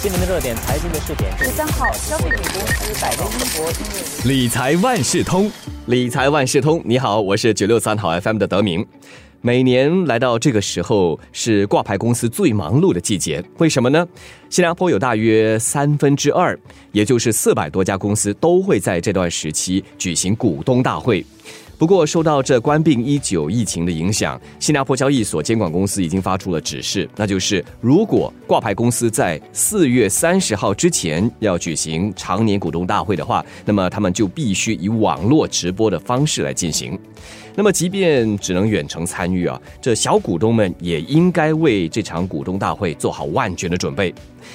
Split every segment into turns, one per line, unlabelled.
新闻的热点，财经的试点。
十三号，消费品公司百威英博音乐
理财万事通，理财万事通，你好，我是九六三号 FM 的德明。每年来到这个时候是挂牌公司最忙碌的季节，为什么呢？新加坡有大约三分之二，也就是四百多家公司都会在这段时期举行股东大会。不过，受到这冠病一九疫情的影响，新加坡交易所监管公司已经发出了指示，那就是如果挂牌公司在四月三十号之前要举行常年股东大会的话，那么他们就必须以网络直播的方式来进行。那么，即便只能远程参与啊，这小股东们也应该为这场股东大会做好万全的准备。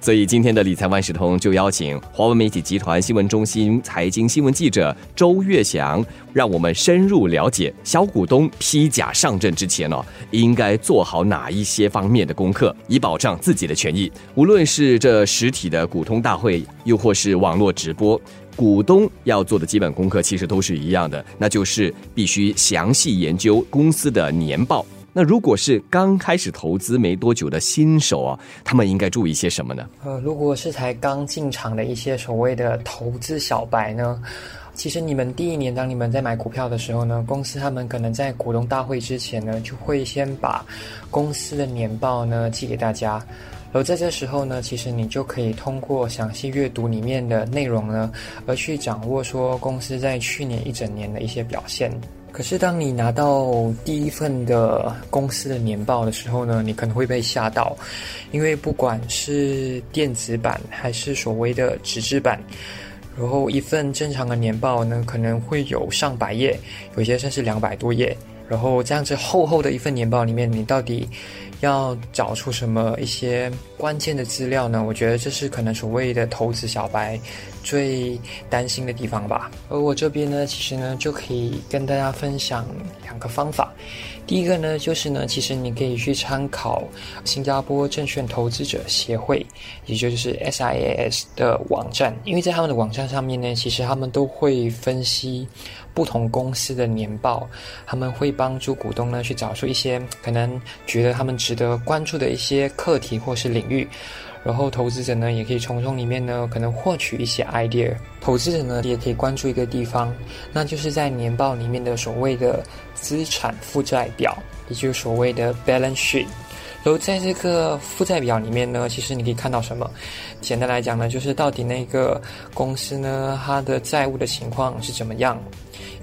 所以，今天的理财万事通就邀请华为媒体集团新闻中心财经新闻记者周月祥，让我们深入了解小股东披甲上阵之前哦，应该做好哪一些方面的功课，以保障自己的权益。无论是这实体的股东大会，又或是网络直播，股东要做的基本功课其实都是一样的，那就是必须详细研究公司的年报。那如果是刚开始投资没多久的新手啊，他们应该注意些什么呢？
呃，如果是才刚进场的一些所谓的投资小白呢，其实你们第一年当你们在买股票的时候呢，公司他们可能在股东大会之前呢，就会先把公司的年报呢寄给大家，而在这时候呢，其实你就可以通过详细阅读里面的内容呢，而去掌握说公司在去年一整年的一些表现。可是，当你拿到第一份的公司的年报的时候呢，你可能会被吓到，因为不管是电子版还是所谓的纸质版，然后一份正常的年报呢，可能会有上百页，有些甚至两百多页，然后这样子厚厚的一份年报里面，你到底要找出什么一些关键的资料呢？我觉得这是可能所谓的投资小白。最担心的地方吧，而我这边呢，其实呢就可以跟大家分享两个方法。第一个呢，就是呢，其实你可以去参考新加坡证券投资者协会，也就是 SIAS 的网站，因为在他们的网站上面呢，其实他们都会分析不同公司的年报，他们会帮助股东呢去找出一些可能觉得他们值得关注的一些课题或是领域。然后投资者呢，也可以从中里面呢，可能获取一些 idea。投资者呢，也可以关注一个地方，那就是在年报里面的所谓的资产负债表，也就是所谓的 balance sheet。然后在这个负债表里面呢，其实你可以看到什么？简单来讲呢，就是到底那个公司呢，它的债务的情况是怎么样？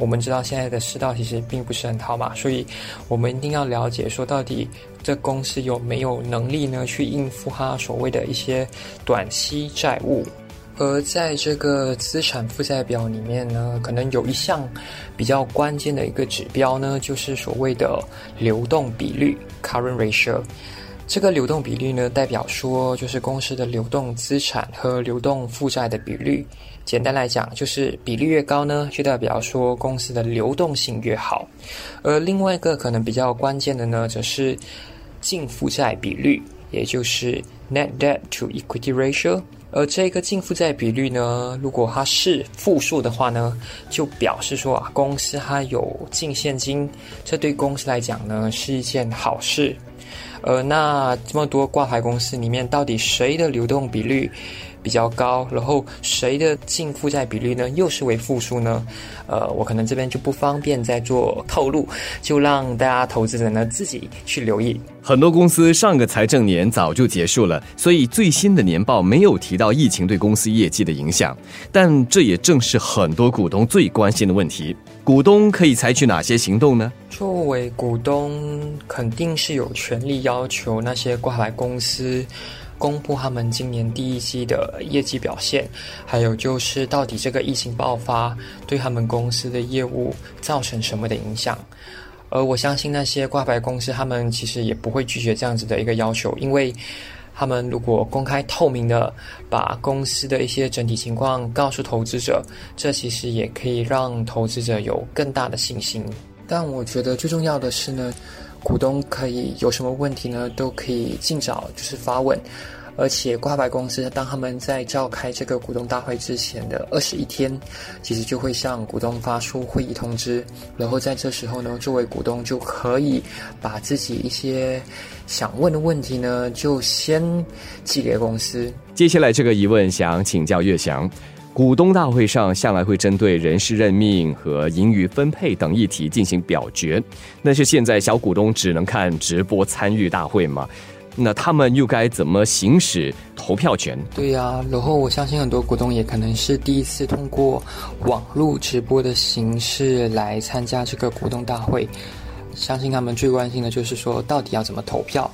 我们知道现在的世道其实并不是很好嘛，所以我们一定要了解说到底。这公司有没有能力呢？去应付它所谓的一些短期债务？而在这个资产负债表里面呢，可能有一项比较关键的一个指标呢，就是所谓的流动比率 （current ratio）。这个流动比率呢，代表说就是公司的流动资产和流动负债的比率。简单来讲，就是比例越高呢，就代表说公司的流动性越好。而另外一个可能比较关键的呢，则是。净负债比率，也就是 net debt to equity ratio，而这个净负债比率呢，如果它是负数的话呢，就表示说啊，公司它有净现金，这对公司来讲呢是一件好事。呃，那这么多挂牌公司里面，到底谁的流动比率？比较高，然后谁的净负债比率呢？又是为负数呢？呃，我可能这边就不方便再做透露，就让大家投资者呢自己去留意。
很多公司上个财政年早就结束了，所以最新的年报没有提到疫情对公司业绩的影响。但这也正是很多股东最关心的问题：股东可以采取哪些行动呢？
作为股东，肯定是有权利要求那些挂牌公司。公布他们今年第一季的业绩表现，还有就是到底这个疫情爆发对他们公司的业务造成什么的影响？而我相信那些挂牌公司，他们其实也不会拒绝这样子的一个要求，因为他们如果公开透明的把公司的一些整体情况告诉投资者，这其实也可以让投资者有更大的信心。但我觉得最重要的是呢。股东可以有什么问题呢？都可以尽早就是发问，而且挂牌公司当他们在召开这个股东大会之前的二十一天，其实就会向股东发出会议通知，然后在这时候呢，作为股东就可以把自己一些想问的问题呢，就先寄给公司。
接下来这个疑问想请教岳翔。股东大会上向来会针对人事任命和盈余分配等议题进行表决，那是现在小股东只能看直播参与大会嘛？那他们又该怎么行使投票权？
对呀，然后我相信很多股东也可能是第一次通过网络直播的形式来参加这个股东大会，相信他们最关心的就是说到底要怎么投票。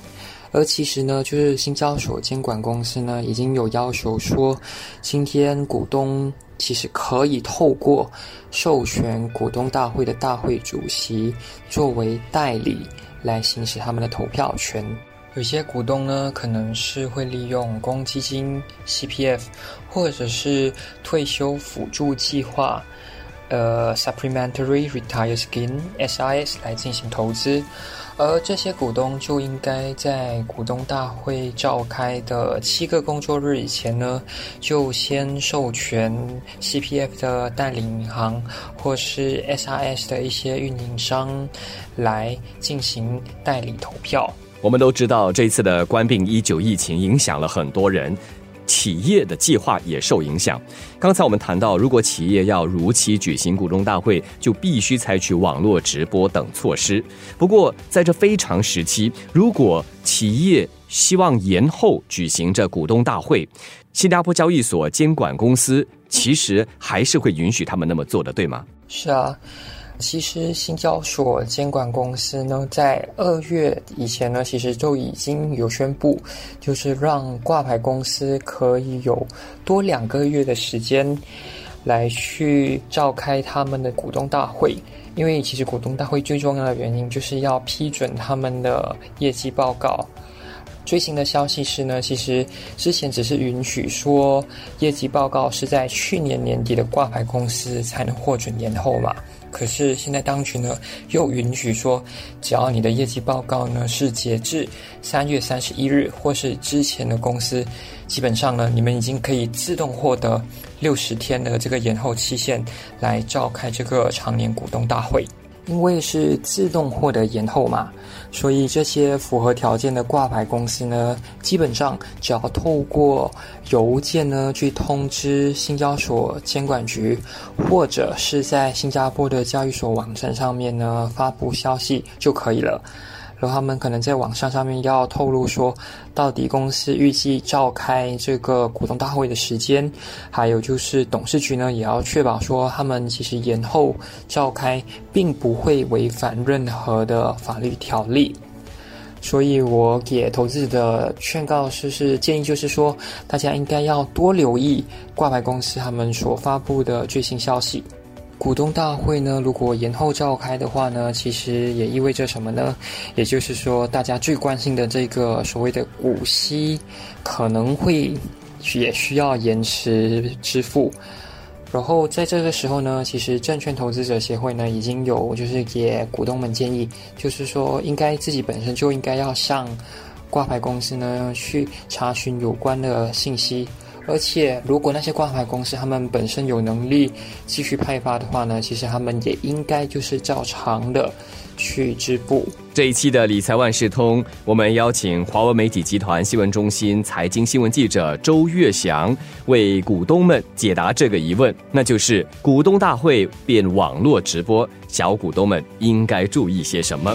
而其实呢，就是新交所监管公司呢，已经有要求说，今天股东其实可以透过授权股东大会的大会主席作为代理来行使他们的投票权。有些股东呢，可能是会利用公积金 （CPF） 或者是退休辅助计划。呃，Supplementary Retire Scheme S I S 来进行投资，而这些股东就应该在股东大会召开的七个工作日以前呢，就先授权 CPF 的代理银行或是 S I S 的一些运营商来进行代理投票。
我们都知道，这次的冠病一九疫情影响了很多人。企业的计划也受影响。刚才我们谈到，如果企业要如期举行股东大会，就必须采取网络直播等措施。不过，在这非常时期，如果企业希望延后举行这股东大会，新加坡交易所监管公司其实还是会允许他们那么做的，对吗？
是啊。其实新交所监管公司呢，在二月以前呢，其实就已经有宣布，就是让挂牌公司可以有多两个月的时间，来去召开他们的股东大会。因为其实股东大会最重要的原因，就是要批准他们的业绩报告。最新的消息是呢，其实之前只是允许说业绩报告是在去年年底的挂牌公司才能获准延后嘛。可是现在当局呢，又允许说，只要你的业绩报告呢是截至三月三十一日或是之前的公司，基本上呢，你们已经可以自动获得六十天的这个延后期限，来召开这个常年股东大会。因为是自动获得延后嘛，所以这些符合条件的挂牌公司呢，基本上只要透过邮件呢去通知新交所监管局，或者是在新加坡的交易所网站上面呢发布消息就可以了。然后他们可能在网上上面要透露说，到底公司预计召开这个股东大会的时间，还有就是董事局呢也要确保说，他们其实延后召开，并不会违反任何的法律条例。所以我给投资者的劝告是是建议就是说，大家应该要多留意挂牌公司他们所发布的最新消息。股东大会呢，如果延后召开的话呢，其实也意味着什么呢？也就是说，大家最关心的这个所谓的股息，可能会也需要延迟支付。然后在这个时候呢，其实证券投资者协会呢已经有就是给股东们建议，就是说应该自己本身就应该要向挂牌公司呢去查询有关的信息。而且，如果那些挂牌公司他们本身有能力继续派发的话呢，其实他们也应该就是照常的去支付。
这一期的理财万事通，我们邀请华为媒体集团新闻中心财经新闻记者周月祥为股东们解答这个疑问，那就是股东大会变网络直播，小股东们应该注意些什么？